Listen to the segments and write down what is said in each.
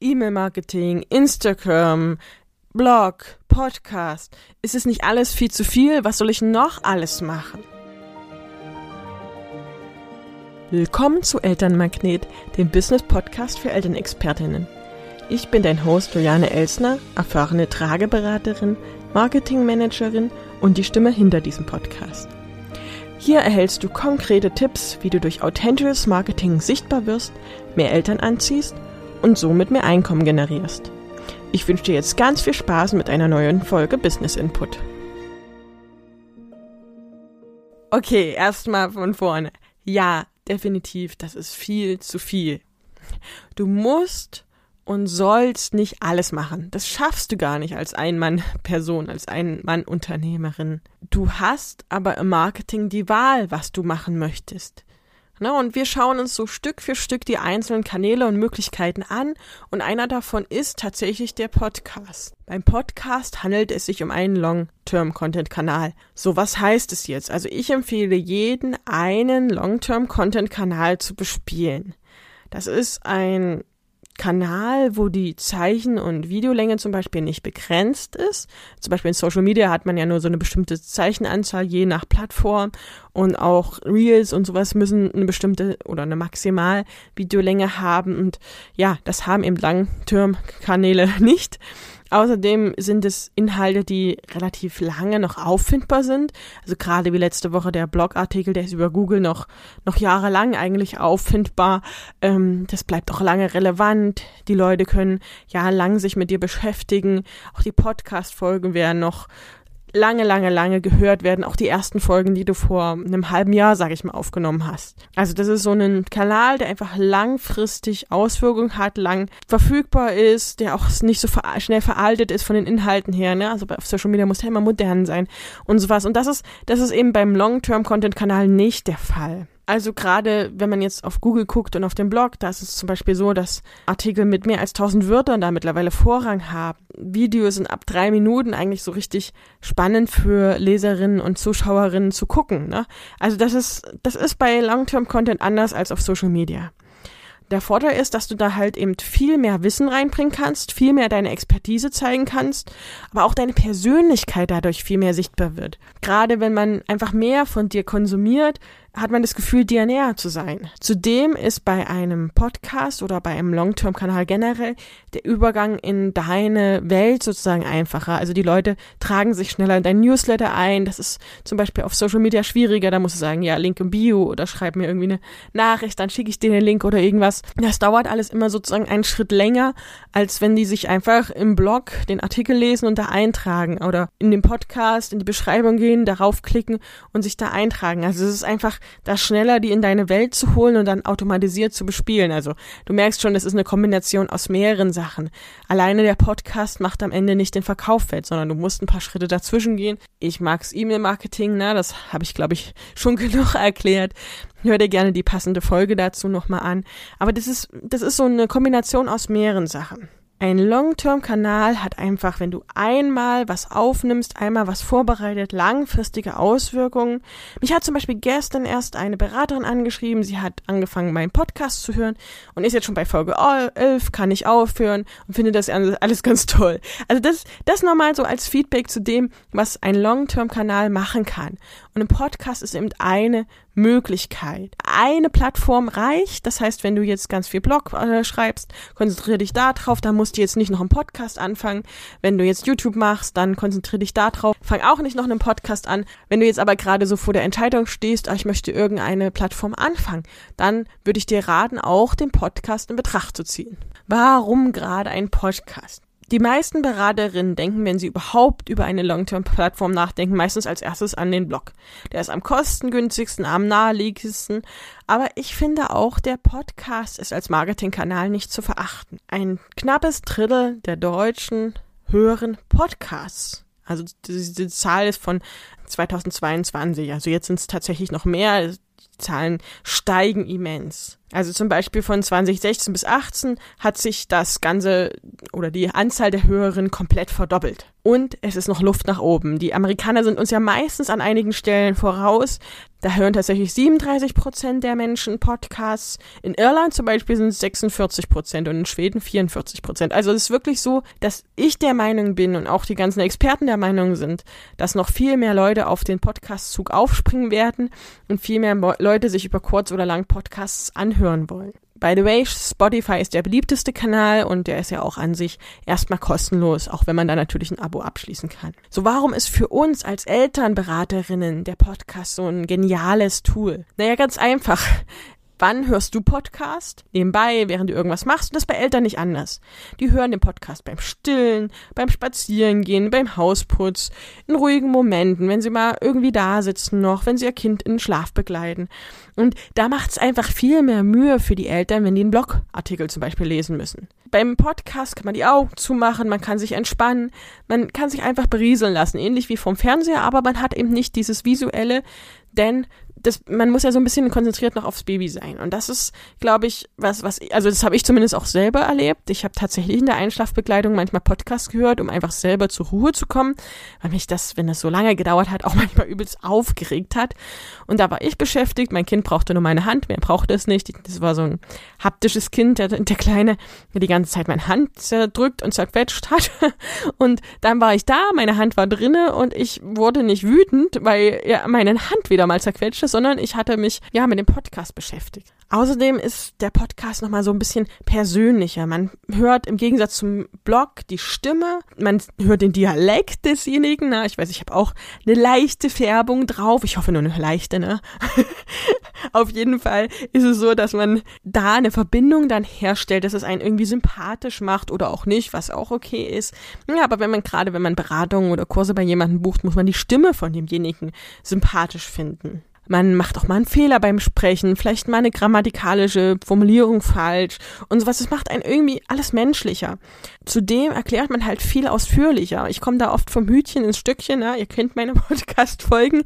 E-Mail-Marketing, Instagram, Blog, Podcast. Ist es nicht alles viel zu viel? Was soll ich noch alles machen? Willkommen zu Elternmagnet, dem Business-Podcast für Elternexpertinnen. Ich bin dein Host Juliane Elsner, erfahrene Trageberaterin, Marketingmanagerin und die Stimme hinter diesem Podcast. Hier erhältst du konkrete Tipps, wie du durch authentisches Marketing sichtbar wirst, mehr Eltern anziehst und somit mehr Einkommen generierst. Ich wünsche dir jetzt ganz viel Spaß mit einer neuen Folge Business Input. Okay, erstmal von vorne. Ja, definitiv, das ist viel zu viel. Du musst und sollst nicht alles machen. Das schaffst du gar nicht als Ein-Mann-Person, als Ein-Mann-Unternehmerin. Du hast aber im Marketing die Wahl, was du machen möchtest. Ne, und wir schauen uns so Stück für Stück die einzelnen Kanäle und Möglichkeiten an und einer davon ist tatsächlich der Podcast. Beim Podcast handelt es sich um einen Long-Term-Content-Kanal. So, was heißt es jetzt? Also ich empfehle jeden, einen Long-Term-Content-Kanal zu bespielen. Das ist ein Kanal, wo die Zeichen- und Videolänge zum Beispiel nicht begrenzt ist. Zum Beispiel in Social Media hat man ja nur so eine bestimmte Zeichenanzahl je nach Plattform und auch Reels und sowas müssen eine bestimmte oder eine maximal Videolänge haben und ja, das haben eben Langterm-Kanäle nicht. Außerdem sind es Inhalte, die relativ lange noch auffindbar sind. Also gerade wie letzte Woche der Blogartikel, der ist über Google noch, noch jahrelang eigentlich auffindbar. Ähm, das bleibt auch lange relevant. Die Leute können jahrelang sich mit dir beschäftigen. Auch die Podcast-Folgen werden noch lange, lange, lange gehört werden, auch die ersten Folgen, die du vor einem halben Jahr, sag ich mal, aufgenommen hast. Also das ist so ein Kanal, der einfach langfristig Auswirkungen hat, lang verfügbar ist, der auch nicht so ver schnell veraltet ist von den Inhalten her, ne? Also auf Social Media muss der immer modern sein und sowas. Und das ist, das ist eben beim Long-Term-Content-Kanal nicht der Fall. Also gerade wenn man jetzt auf Google guckt und auf dem Blog, da ist es zum Beispiel so, dass Artikel mit mehr als 1000 Wörtern da mittlerweile Vorrang haben. Videos sind ab drei Minuten eigentlich so richtig spannend für Leserinnen und Zuschauerinnen zu gucken. Ne? Also das ist, das ist bei Long-Term-Content anders als auf Social Media. Der Vorteil ist, dass du da halt eben viel mehr Wissen reinbringen kannst, viel mehr deine Expertise zeigen kannst, aber auch deine Persönlichkeit dadurch viel mehr sichtbar wird. Gerade wenn man einfach mehr von dir konsumiert, hat man das Gefühl, dir näher zu sein. Zudem ist bei einem Podcast oder bei einem Long-Term-Kanal generell der Übergang in deine Welt sozusagen einfacher. Also die Leute tragen sich schneller in dein Newsletter ein. Das ist zum Beispiel auf Social Media schwieriger. Da musst du sagen, ja, Link im Bio oder schreib mir irgendwie eine Nachricht, dann schicke ich dir den Link oder irgendwas. Das dauert alles immer sozusagen einen Schritt länger, als wenn die sich einfach im Blog den Artikel lesen und da eintragen oder in den Podcast, in die Beschreibung gehen, darauf klicken und sich da eintragen. Also es ist einfach das schneller die in deine Welt zu holen und dann automatisiert zu bespielen. Also du merkst schon, es ist eine Kombination aus mehreren Sachen. Alleine der Podcast macht am Ende nicht den Verkauf fett, sondern du musst ein paar Schritte dazwischen gehen. Ich mag's E-Mail-Marketing, ne, das habe ich glaube ich schon genug erklärt. Hör dir gerne die passende Folge dazu nochmal an. Aber das ist, das ist so eine Kombination aus mehreren Sachen. Ein Long-Term-Kanal hat einfach, wenn du einmal was aufnimmst, einmal was vorbereitet, langfristige Auswirkungen. Mich hat zum Beispiel gestern erst eine Beraterin angeschrieben, sie hat angefangen, meinen Podcast zu hören und ist jetzt schon bei Folge 11, kann ich aufhören und finde das alles ganz toll. Also das, das nochmal so als Feedback zu dem, was ein Long-Term-Kanal machen kann. Und ein Podcast ist eben eine Möglichkeit. Eine Plattform reicht. Das heißt, wenn du jetzt ganz viel Blog äh, schreibst, konzentriere dich da drauf. Dann musst du jetzt nicht noch einen Podcast anfangen. Wenn du jetzt YouTube machst, dann konzentriere dich da drauf. Fang auch nicht noch einen Podcast an. Wenn du jetzt aber gerade so vor der Entscheidung stehst, ah, ich möchte irgendeine Plattform anfangen, dann würde ich dir raten, auch den Podcast in Betracht zu ziehen. Warum gerade ein Podcast? Die meisten Beraterinnen denken, wenn sie überhaupt über eine Long-Term-Plattform nachdenken, meistens als erstes an den Blog. Der ist am kostengünstigsten, am naheliegendsten. Aber ich finde auch, der Podcast ist als Marketingkanal nicht zu verachten. Ein knappes Drittel der Deutschen hören Podcasts. Also diese Zahl ist von 2022. Also jetzt sind es tatsächlich noch mehr. Die Zahlen steigen immens. Also zum Beispiel von 2016 bis 18 hat sich das Ganze oder die Anzahl der Hörerinnen komplett verdoppelt. Und es ist noch Luft nach oben. Die Amerikaner sind uns ja meistens an einigen Stellen voraus. Da hören tatsächlich 37 Prozent der Menschen Podcasts. In Irland zum Beispiel sind es 46 Prozent und in Schweden 44 Prozent. Also es ist wirklich so, dass ich der Meinung bin und auch die ganzen Experten der Meinung sind, dass noch viel mehr Leute auf den Podcast-Zug aufspringen werden und viel mehr Leute sich über kurz oder lang Podcasts anhören wollen. By the way, Spotify ist der beliebteste Kanal und der ist ja auch an sich erstmal kostenlos, auch wenn man da natürlich ein Abo abschließen kann. So, warum ist für uns als Elternberaterinnen der Podcast so ein geniales Tool? Naja, ganz einfach. Wann hörst du Podcast? Nebenbei, während du irgendwas machst. Und das bei Eltern nicht anders. Die hören den Podcast beim Stillen, beim Spazierengehen, beim Hausputz, in ruhigen Momenten, wenn sie mal irgendwie da sitzen noch, wenn sie ihr Kind in den Schlaf begleiten. Und da macht es einfach viel mehr Mühe für die Eltern, wenn die einen Blogartikel zum Beispiel lesen müssen. Beim Podcast kann man die Augen zumachen, man kann sich entspannen, man kann sich einfach berieseln lassen, ähnlich wie vom Fernseher, aber man hat eben nicht dieses visuelle, denn das, man muss ja so ein bisschen konzentriert noch aufs Baby sein. Und das ist, glaube ich, was, was, also das habe ich zumindest auch selber erlebt. Ich habe tatsächlich in der Einschlafbegleitung manchmal Podcasts gehört, um einfach selber zur Ruhe zu kommen, weil mich das, wenn das so lange gedauert hat, auch manchmal übelst aufgeregt hat. Und da war ich beschäftigt, mein Kind brauchte nur meine Hand, mehr brauchte es nicht. Das war so ein haptisches Kind, der, der Kleine, der die ganze Zeit meine Hand zerdrückt und zerquetscht hat. Und dann war ich da, meine Hand war drinne und ich wurde nicht wütend, weil er meine Hand wieder mal zerquetscht sondern ich hatte mich ja mit dem Podcast beschäftigt. Außerdem ist der Podcast nochmal so ein bisschen persönlicher. Man hört im Gegensatz zum Blog die Stimme, man hört den Dialekt desjenigen. Na, ich weiß, ich habe auch eine leichte Färbung drauf. Ich hoffe nur eine leichte, ne? Auf jeden Fall ist es so, dass man da eine Verbindung dann herstellt, dass es einen irgendwie sympathisch macht oder auch nicht, was auch okay ist. Ja, aber wenn man gerade, wenn man Beratungen oder Kurse bei jemandem bucht, muss man die Stimme von demjenigen sympathisch finden. Man macht auch mal einen Fehler beim Sprechen, vielleicht mal eine grammatikalische Formulierung falsch und sowas. Das macht einen irgendwie alles menschlicher. Zudem erklärt man halt viel ausführlicher. Ich komme da oft vom Hütchen ins Stückchen, ne? ihr kennt meine Podcast-Folgen.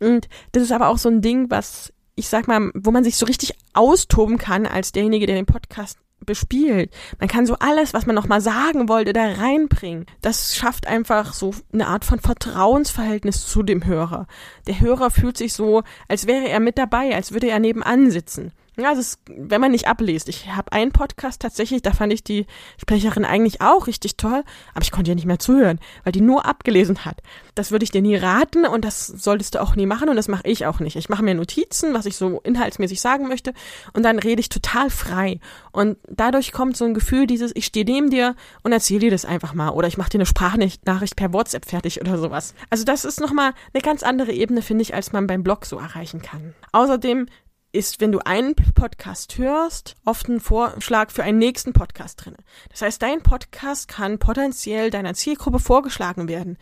Und das ist aber auch so ein Ding, was ich sag mal, wo man sich so richtig austoben kann als derjenige, der den Podcast bespielt. Man kann so alles, was man noch mal sagen wollte, da reinbringen. Das schafft einfach so eine Art von Vertrauensverhältnis zu dem Hörer. Der Hörer fühlt sich so, als wäre er mit dabei, als würde er nebenan sitzen. Ja, also es, wenn man nicht abliest. Ich habe einen Podcast tatsächlich, da fand ich die Sprecherin eigentlich auch richtig toll, aber ich konnte ihr nicht mehr zuhören, weil die nur abgelesen hat. Das würde ich dir nie raten und das solltest du auch nie machen und das mache ich auch nicht. Ich mache mir Notizen, was ich so inhaltsmäßig sagen möchte und dann rede ich total frei. Und dadurch kommt so ein Gefühl dieses, ich stehe neben dir und erzähle dir das einfach mal oder ich mache dir eine Sprachnachricht per WhatsApp fertig oder sowas. Also das ist nochmal eine ganz andere Ebene, finde ich, als man beim Blog so erreichen kann. Außerdem ist, wenn du einen Podcast hörst, oft ein Vorschlag für einen nächsten Podcast drin. Das heißt, dein Podcast kann potenziell deiner Zielgruppe vorgeschlagen werden.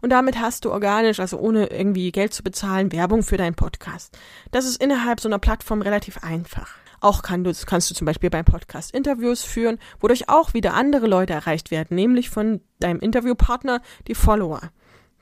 Und damit hast du organisch, also ohne irgendwie Geld zu bezahlen, Werbung für deinen Podcast. Das ist innerhalb so einer Plattform relativ einfach. Auch kann du, kannst du zum Beispiel beim Podcast Interviews führen, wodurch auch wieder andere Leute erreicht werden, nämlich von deinem Interviewpartner, die Follower.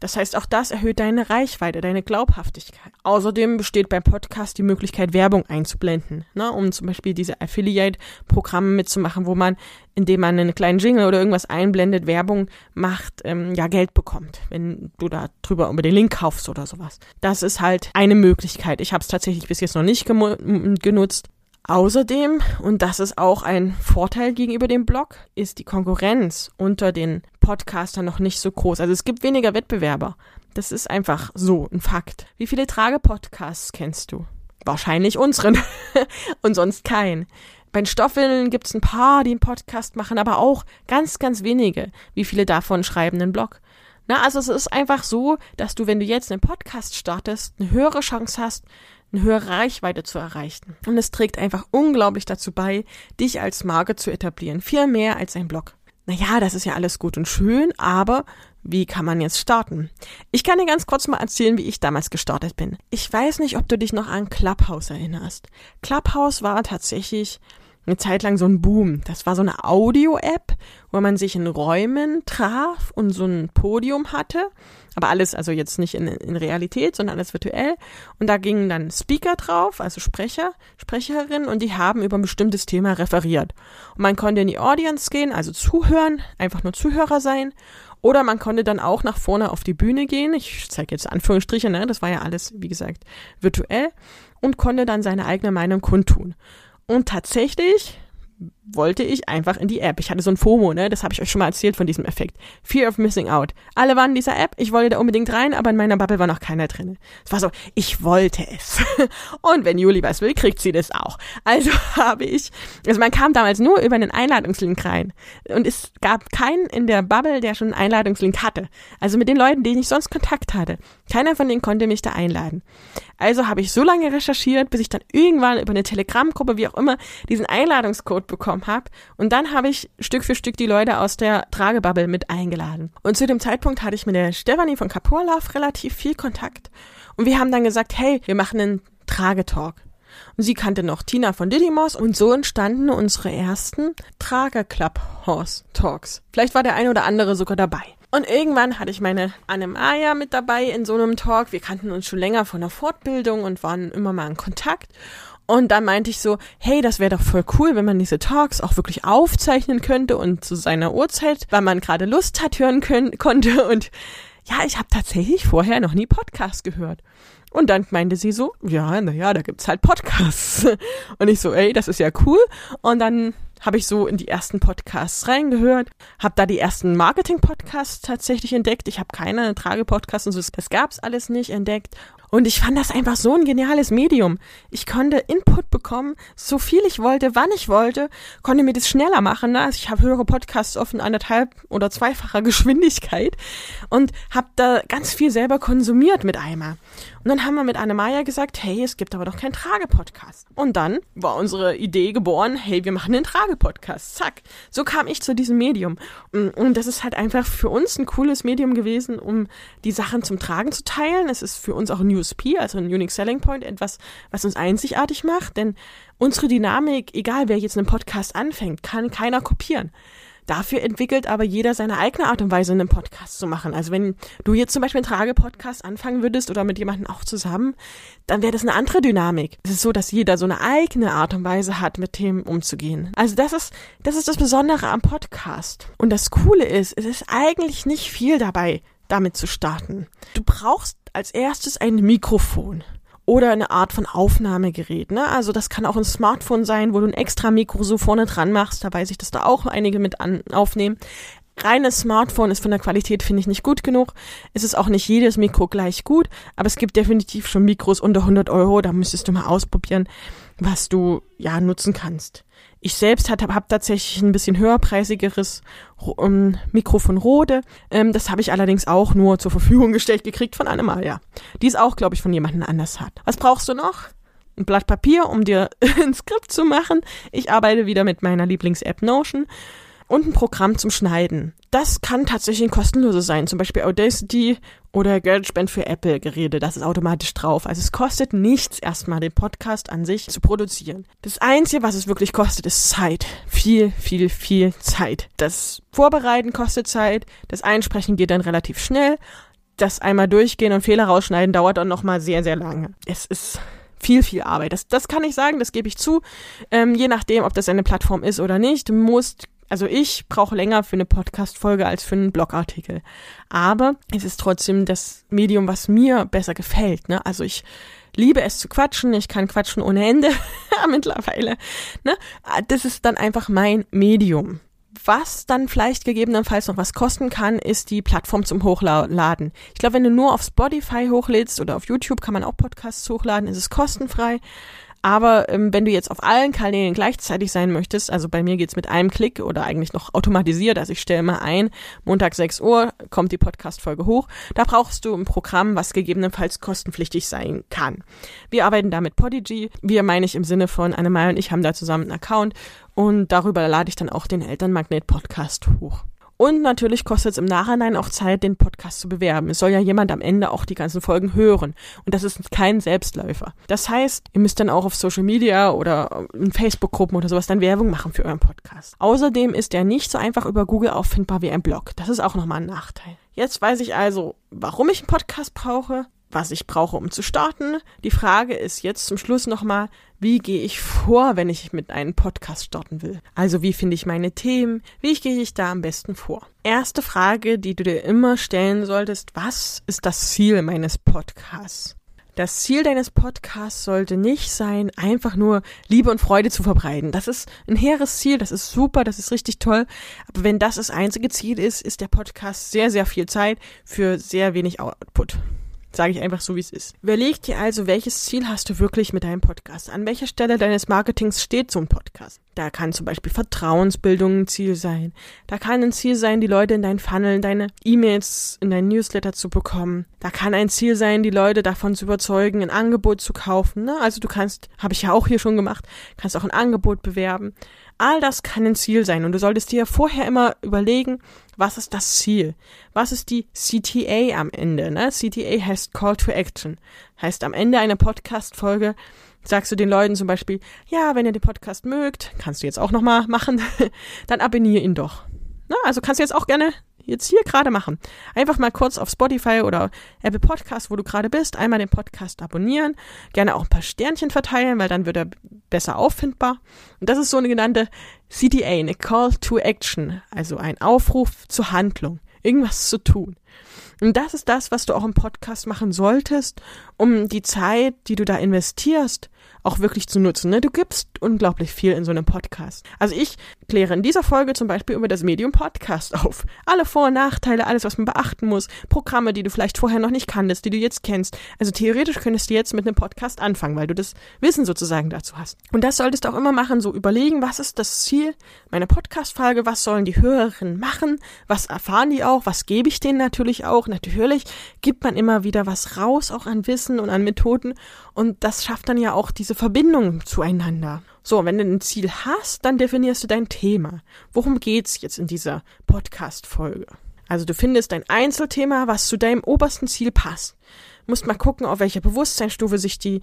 Das heißt, auch das erhöht deine Reichweite, deine Glaubhaftigkeit. Außerdem besteht beim Podcast die Möglichkeit, Werbung einzublenden, ne, um zum Beispiel diese Affiliate-Programme mitzumachen, wo man, indem man einen kleinen Jingle oder irgendwas einblendet, Werbung macht, ähm, ja Geld bekommt, wenn du da drüber über den Link kaufst oder sowas. Das ist halt eine Möglichkeit. Ich habe es tatsächlich bis jetzt noch nicht genutzt. Außerdem, und das ist auch ein Vorteil gegenüber dem Blog, ist die Konkurrenz unter den Podcastern noch nicht so groß. Also es gibt weniger Wettbewerber. Das ist einfach so ein Fakt. Wie viele Trage-Podcasts kennst du? Wahrscheinlich unseren und sonst keinen. Bei den Stoffwindeln gibt's ein paar, die einen Podcast machen, aber auch ganz, ganz wenige. Wie viele davon schreiben einen Blog? Na, also es ist einfach so, dass du, wenn du jetzt einen Podcast startest, eine höhere Chance hast, eine höhere Reichweite zu erreichen. Und es trägt einfach unglaublich dazu bei, dich als Marke zu etablieren. Viel mehr als ein Blog. Naja, das ist ja alles gut und schön, aber wie kann man jetzt starten? Ich kann dir ganz kurz mal erzählen, wie ich damals gestartet bin. Ich weiß nicht, ob du dich noch an Clubhouse erinnerst. Clubhouse war tatsächlich eine Zeit lang so ein Boom. Das war so eine Audio-App, wo man sich in Räumen traf und so ein Podium hatte. Aber alles, also jetzt nicht in, in Realität, sondern alles virtuell. Und da gingen dann Speaker drauf, also Sprecher, Sprecherinnen, und die haben über ein bestimmtes Thema referiert. Und man konnte in die Audience gehen, also zuhören, einfach nur Zuhörer sein. Oder man konnte dann auch nach vorne auf die Bühne gehen. Ich zeige jetzt Anführungsstriche, ne? das war ja alles, wie gesagt, virtuell. Und konnte dann seine eigene Meinung kundtun. Und tatsächlich wollte ich einfach in die App. Ich hatte so ein FOMO, ne? Das habe ich euch schon mal erzählt von diesem Effekt. Fear of Missing Out. Alle waren in dieser App, ich wollte da unbedingt rein, aber in meiner Bubble war noch keiner drin. Es war so, ich wollte es. Und wenn Juli was will, kriegt sie das auch. Also habe ich, also man kam damals nur über einen Einladungslink rein. Und es gab keinen in der Bubble, der schon einen Einladungslink hatte. Also mit den Leuten, denen ich sonst Kontakt hatte. Keiner von denen konnte mich da einladen. Also habe ich so lange recherchiert, bis ich dann irgendwann über eine Telegram-Gruppe, wie auch immer, diesen Einladungscode bekommen habe. Und dann habe ich Stück für Stück die Leute aus der Tragebubble mit eingeladen. Und zu dem Zeitpunkt hatte ich mit der Stefanie von Kaporlauf relativ viel Kontakt. Und wir haben dann gesagt, hey, wir machen einen Tragetalk. Und sie kannte noch Tina von Didymos und so entstanden unsere ersten Trager-Club-Horse-Talks. Vielleicht war der eine oder andere sogar dabei. Und irgendwann hatte ich meine Anne-Maja mit dabei in so einem Talk. Wir kannten uns schon länger von der Fortbildung und waren immer mal in Kontakt. Und dann meinte ich so, hey, das wäre doch voll cool, wenn man diese Talks auch wirklich aufzeichnen könnte und zu seiner Uhrzeit, weil man gerade Lust hat, hören können, konnte. Und ja, ich habe tatsächlich vorher noch nie Podcast gehört. Und dann meinte sie so, ja, naja, da gibt's halt Podcasts. Und ich so, ey, das ist ja cool. Und dann habe ich so in die ersten Podcasts reingehört, habe da die ersten Marketing-Podcasts tatsächlich entdeckt. Ich habe keine Trage-Podcasts und so, das gab's alles nicht entdeckt. Und ich fand das einfach so ein geniales Medium. Ich konnte Input bekommen, so viel ich wollte, wann ich wollte, konnte mir das schneller machen. Ne? Also ich habe höhere Podcasts oft in anderthalb oder zweifacher Geschwindigkeit und habe da ganz viel selber konsumiert mit einmal. Und dann haben wir mit Anne-Maja gesagt, hey, es gibt aber doch keinen Trage-Podcast. Und dann war unsere Idee geboren, hey, wir machen den Trage-Podcast. Zack. So kam ich zu diesem Medium. Und das ist halt einfach für uns ein cooles Medium gewesen, um die Sachen zum Tragen zu teilen. Es ist für uns auch ein USP, also ein Unique Selling Point, etwas, was uns einzigartig macht, denn unsere Dynamik, egal wer jetzt einen Podcast anfängt, kann keiner kopieren. Dafür entwickelt aber jeder seine eigene Art und Weise, einen Podcast zu machen. Also wenn du jetzt zum Beispiel einen Trage-Podcast anfangen würdest oder mit jemandem auch zusammen, dann wäre das eine andere Dynamik. Es ist so, dass jeder so eine eigene Art und Weise hat, mit Themen umzugehen. Also das ist, das ist das Besondere am Podcast. Und das Coole ist, es ist eigentlich nicht viel dabei, damit zu starten. Du brauchst als erstes ein Mikrofon oder eine Art von Aufnahmegerät. Ne? Also das kann auch ein Smartphone sein, wo du ein extra Mikro so vorne dran machst. Da weiß ich, dass da auch einige mit an, aufnehmen. Reines Smartphone ist von der Qualität, finde ich, nicht gut genug. Es ist auch nicht jedes Mikro gleich gut, aber es gibt definitiv schon Mikros unter 100 Euro. Da müsstest du mal ausprobieren, was du ja nutzen kannst. Ich selbst habe hab tatsächlich ein bisschen höherpreisigeres ähm, Mikrofon Rode. Ähm, das habe ich allerdings auch nur zur Verfügung gestellt gekriegt von Annemaja. Die es auch, glaube ich, von jemandem anders hat. Was brauchst du noch? Ein Blatt Papier, um dir ein Skript zu machen. Ich arbeite wieder mit meiner Lieblings-App Notion und ein Programm zum Schneiden. Das kann tatsächlich ein kostenloses sein, zum Beispiel Audacity oder GarageBand für Apple-Geräte. Das ist automatisch drauf. Also es kostet nichts, erstmal den Podcast an sich zu produzieren. Das Einzige, was es wirklich kostet, ist Zeit. Viel, viel, viel Zeit. Das Vorbereiten kostet Zeit. Das Einsprechen geht dann relativ schnell. Das einmal durchgehen und Fehler rausschneiden dauert dann nochmal sehr, sehr lange. Es ist viel, viel Arbeit. Das, das kann ich sagen, das gebe ich zu. Ähm, je nachdem, ob das eine Plattform ist oder nicht. Du musst also ich brauche länger für eine Podcast-Folge als für einen Blogartikel. Aber es ist trotzdem das Medium, was mir besser gefällt. Ne? Also ich liebe es zu quatschen. Ich kann quatschen ohne Ende mittlerweile. Ne? Das ist dann einfach mein Medium. Was dann vielleicht gegebenenfalls noch was kosten kann, ist die Plattform zum Hochladen. Ich glaube, wenn du nur auf Spotify hochlädst oder auf YouTube kann man auch Podcasts hochladen, ist es kostenfrei. Aber ähm, wenn du jetzt auf allen Kanälen gleichzeitig sein möchtest, also bei mir geht's mit einem Klick oder eigentlich noch automatisiert, also ich stelle mal ein, Montag 6 Uhr kommt die Podcast-Folge hoch, da brauchst du ein Programm, was gegebenenfalls kostenpflichtig sein kann. Wir arbeiten da mit Podigy, wir meine ich im Sinne von Annemai und ich haben da zusammen einen Account und darüber lade ich dann auch den Elternmagnet-Podcast hoch. Und natürlich kostet es im Nachhinein auch Zeit, den Podcast zu bewerben. Es soll ja jemand am Ende auch die ganzen Folgen hören. Und das ist kein Selbstläufer. Das heißt, ihr müsst dann auch auf Social Media oder in Facebook-Gruppen oder sowas dann Werbung machen für euren Podcast. Außerdem ist er nicht so einfach über Google auffindbar wie ein Blog. Das ist auch nochmal ein Nachteil. Jetzt weiß ich also, warum ich einen Podcast brauche, was ich brauche, um zu starten. Die Frage ist jetzt zum Schluss nochmal, wie gehe ich vor, wenn ich mit einem Podcast starten will? Also wie finde ich meine Themen? Wie gehe ich da am besten vor? Erste Frage, die du dir immer stellen solltest, was ist das Ziel meines Podcasts? Das Ziel deines Podcasts sollte nicht sein, einfach nur Liebe und Freude zu verbreiten. Das ist ein hehres Ziel, das ist super, das ist richtig toll. Aber wenn das das einzige Ziel ist, ist der Podcast sehr, sehr viel Zeit für sehr wenig Output. Sage ich einfach so, wie es ist. Überleg dir also, welches Ziel hast du wirklich mit deinem Podcast? An welcher Stelle deines Marketings steht so ein Podcast? Da kann zum Beispiel Vertrauensbildung ein Ziel sein. Da kann ein Ziel sein, die Leute in deinen Funnel, deine E-Mails, in dein Newsletter zu bekommen. Da kann ein Ziel sein, die Leute davon zu überzeugen, ein Angebot zu kaufen. Ne? Also du kannst, habe ich ja auch hier schon gemacht, kannst auch ein Angebot bewerben. All das kann ein Ziel sein und du solltest dir vorher immer überlegen, was ist das Ziel? Was ist die CTA am Ende? Ne? CTA heißt Call to Action. Heißt am Ende einer Podcast-Folge sagst du den Leuten zum Beispiel, ja, wenn ihr den Podcast mögt, kannst du jetzt auch nochmal machen, dann abonniere ihn doch. Na, also kannst du jetzt auch gerne jetzt hier gerade machen. Einfach mal kurz auf Spotify oder Apple Podcast, wo du gerade bist, einmal den Podcast abonnieren, gerne auch ein paar Sternchen verteilen, weil dann wird er besser auffindbar. Und das ist so eine genannte CTA, eine Call to Action, also ein Aufruf zur Handlung, irgendwas zu tun. Und das ist das, was du auch im Podcast machen solltest, um die Zeit, die du da investierst, auch wirklich zu nutzen. Ne? Du gibst unglaublich viel in so einem Podcast. Also ich kläre in dieser Folge zum Beispiel über das Medium Podcast auf. Alle Vor- und Nachteile, alles, was man beachten muss, Programme, die du vielleicht vorher noch nicht kanntest, die du jetzt kennst. Also theoretisch könntest du jetzt mit einem Podcast anfangen, weil du das Wissen sozusagen dazu hast. Und das solltest du auch immer machen, so überlegen, was ist das Ziel meiner Podcast-Folge, was sollen die Hörerinnen machen, was erfahren die auch, was gebe ich denen natürlich auch. Natürlich gibt man immer wieder was raus, auch an Wissen und an Methoden. Und das schafft dann ja auch diese Verbindung zueinander. So, wenn du ein Ziel hast, dann definierst du dein Thema. Worum geht's jetzt in dieser Podcast-Folge? Also du findest ein Einzelthema, was zu deinem obersten Ziel passt. Musst mal gucken, auf welcher Bewusstseinsstufe sich die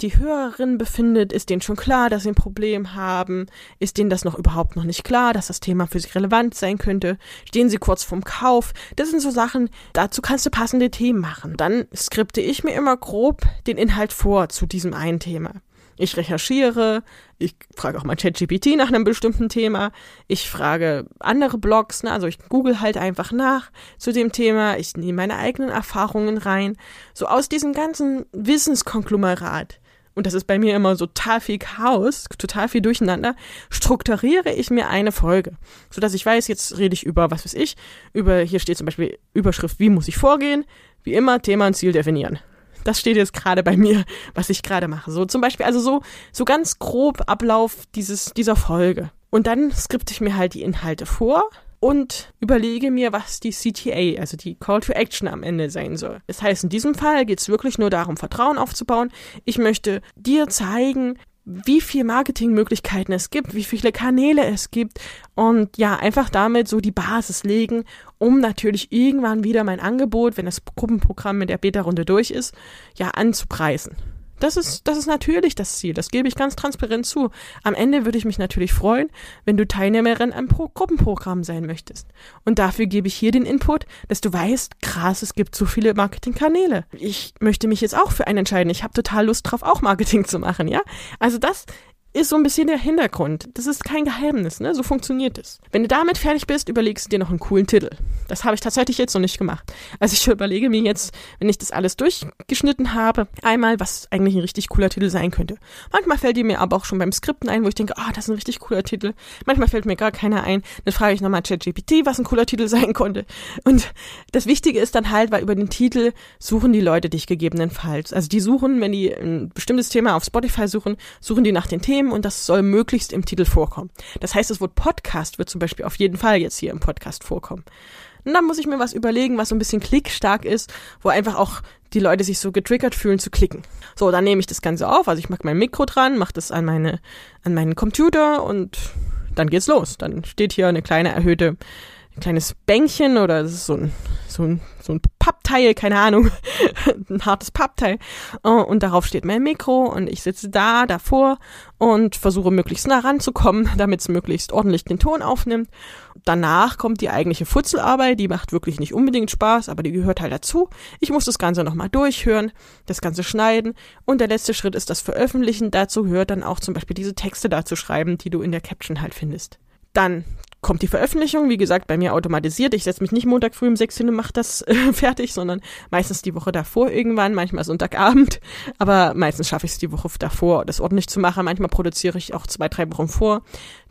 die Hörerin befindet, ist denen schon klar, dass sie ein Problem haben? Ist denen das noch überhaupt noch nicht klar, dass das Thema für sie relevant sein könnte? Stehen sie kurz vorm Kauf? Das sind so Sachen, dazu kannst du passende Themen machen. Dann skripte ich mir immer grob den Inhalt vor zu diesem einen Thema. Ich recherchiere, ich frage auch mal ChatGPT nach einem bestimmten Thema, ich frage andere Blogs, ne, also ich google halt einfach nach zu dem Thema, ich nehme meine eigenen Erfahrungen rein. So aus diesem ganzen Wissenskonglomerat und das ist bei mir immer so total viel Chaos, total viel Durcheinander, strukturiere ich mir eine Folge, so dass ich weiß, jetzt rede ich über, was weiß ich, über, hier steht zum Beispiel Überschrift, wie muss ich vorgehen, wie immer Thema und Ziel definieren. Das steht jetzt gerade bei mir, was ich gerade mache. So zum Beispiel, also so, so ganz grob Ablauf dieses, dieser Folge. Und dann skripte ich mir halt die Inhalte vor, und überlege mir, was die CTA, also die Call to Action am Ende sein soll. Das heißt, in diesem Fall geht es wirklich nur darum, Vertrauen aufzubauen. Ich möchte dir zeigen, wie viel Marketingmöglichkeiten es gibt, wie viele Kanäle es gibt und ja, einfach damit so die Basis legen, um natürlich irgendwann wieder mein Angebot, wenn das Gruppenprogramm mit der Beta-Runde durch ist, ja, anzupreisen. Das ist, das ist natürlich das Ziel. Das gebe ich ganz transparent zu. Am Ende würde ich mich natürlich freuen, wenn du Teilnehmerin am Pro Gruppenprogramm sein möchtest. Und dafür gebe ich hier den Input, dass du weißt, krass, es gibt so viele Marketingkanäle. Ich möchte mich jetzt auch für einen entscheiden. Ich habe total Lust drauf, auch Marketing zu machen, ja? Also das ist so ein bisschen der Hintergrund. Das ist kein Geheimnis, ne? So funktioniert es. Wenn du damit fertig bist, überlegst du dir noch einen coolen Titel. Das habe ich tatsächlich jetzt noch nicht gemacht. Also ich überlege mir jetzt, wenn ich das alles durchgeschnitten habe, einmal, was eigentlich ein richtig cooler Titel sein könnte. Manchmal fällt die mir aber auch schon beim Skripten ein, wo ich denke, ah, oh, das ist ein richtig cooler Titel. Manchmal fällt mir gar keiner ein. Dann frage ich nochmal ChatGPT, was ein cooler Titel sein konnte. Und das Wichtige ist dann halt, weil über den Titel suchen die Leute dich gegebenenfalls. Also die suchen, wenn die ein bestimmtes Thema auf Spotify suchen, suchen die nach den Themen Themen und das soll möglichst im Titel vorkommen. Das heißt, das Wort Podcast wird zum Beispiel auf jeden Fall jetzt hier im Podcast vorkommen. Und dann muss ich mir was überlegen, was so ein bisschen klickstark ist, wo einfach auch die Leute sich so getriggert fühlen zu klicken. So, dann nehme ich das Ganze auf, also ich mache mein Mikro dran, mache das an meine, an meinen Computer und dann geht's los. Dann steht hier eine kleine erhöhte kleines Bänkchen oder das ist so ein, so ein, so ein Pappteil, keine Ahnung, ein hartes Pappteil. Äh, und darauf steht mein Mikro und ich sitze da davor und versuche möglichst nah ranzukommen, damit es möglichst ordentlich den Ton aufnimmt. Danach kommt die eigentliche Futzelarbeit, die macht wirklich nicht unbedingt Spaß, aber die gehört halt dazu. Ich muss das Ganze nochmal durchhören, das Ganze schneiden und der letzte Schritt ist das Veröffentlichen. Dazu gehört dann auch zum Beispiel diese Texte da zu schreiben, die du in der Caption halt findest. Dann kommt die Veröffentlichung, wie gesagt, bei mir automatisiert. Ich setze mich nicht Montag früh um sechs hin und mache das äh, fertig, sondern meistens die Woche davor irgendwann, manchmal Sonntagabend. Aber meistens schaffe ich es die Woche davor, das ordentlich zu machen. Manchmal produziere ich auch zwei, drei Wochen vor.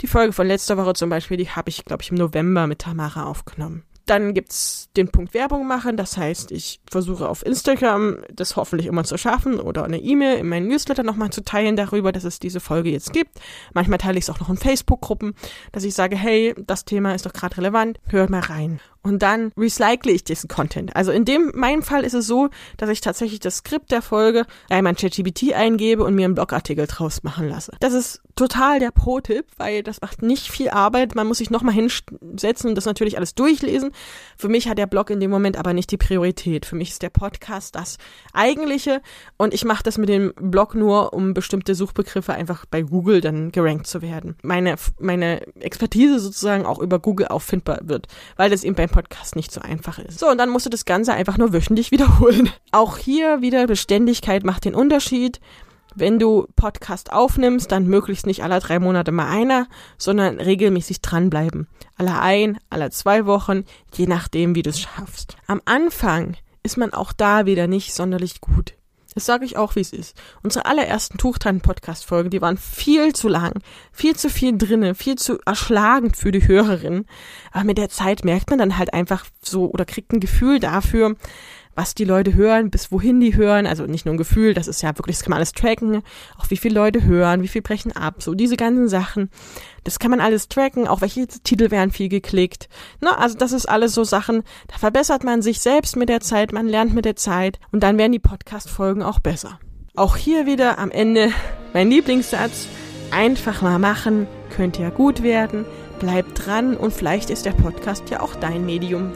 Die Folge von letzter Woche zum Beispiel, die habe ich, glaube ich, im November mit Tamara aufgenommen. Dann gibt's den Punkt Werbung machen. Das heißt, ich versuche auf Instagram das hoffentlich immer zu schaffen oder eine E-Mail in meinen Newsletter nochmal zu teilen darüber, dass es diese Folge jetzt gibt. Manchmal teile ich es auch noch in Facebook-Gruppen, dass ich sage, hey, das Thema ist doch gerade relevant, hört mal rein und dann recycle ich diesen Content. Also in dem meinem Fall ist es so, dass ich tatsächlich das Skript der Folge einmal in ChatGPT eingebe und mir einen Blogartikel draus machen lasse. Das ist total der Pro-Tipp, weil das macht nicht viel Arbeit. Man muss sich nochmal hinsetzen und das natürlich alles durchlesen. Für mich hat der Blog in dem Moment aber nicht die Priorität. Für mich ist der Podcast das eigentliche und ich mache das mit dem Blog nur, um bestimmte Suchbegriffe einfach bei Google dann gerankt zu werden. Meine, meine Expertise sozusagen auch über Google auffindbar wird, weil das eben beim Podcast nicht so einfach ist. So, und dann musst du das Ganze einfach nur wöchentlich wiederholen. Auch hier wieder Beständigkeit macht den Unterschied. Wenn du Podcast aufnimmst, dann möglichst nicht alle drei Monate mal einer, sondern regelmäßig dranbleiben. Alle ein, alle zwei Wochen, je nachdem, wie du es schaffst. Am Anfang ist man auch da wieder nicht sonderlich gut. Das sage ich auch, wie es ist. Unsere allerersten Tuchtan-Podcast-Folgen, die waren viel zu lang, viel zu viel drinne, viel zu erschlagend für die Hörerin. Aber mit der Zeit merkt man dann halt einfach so oder kriegt ein Gefühl dafür, was die Leute hören, bis wohin die hören, also nicht nur ein Gefühl, das ist ja wirklich, das kann man alles tracken, auch wie viele Leute hören, wie viel brechen ab, so diese ganzen Sachen, das kann man alles tracken, auch welche Titel werden viel geklickt, ne, also das ist alles so Sachen, da verbessert man sich selbst mit der Zeit, man lernt mit der Zeit und dann werden die Podcast-Folgen auch besser. Auch hier wieder am Ende mein Lieblingssatz, einfach mal machen, könnte ja gut werden, bleib dran und vielleicht ist der Podcast ja auch dein Medium.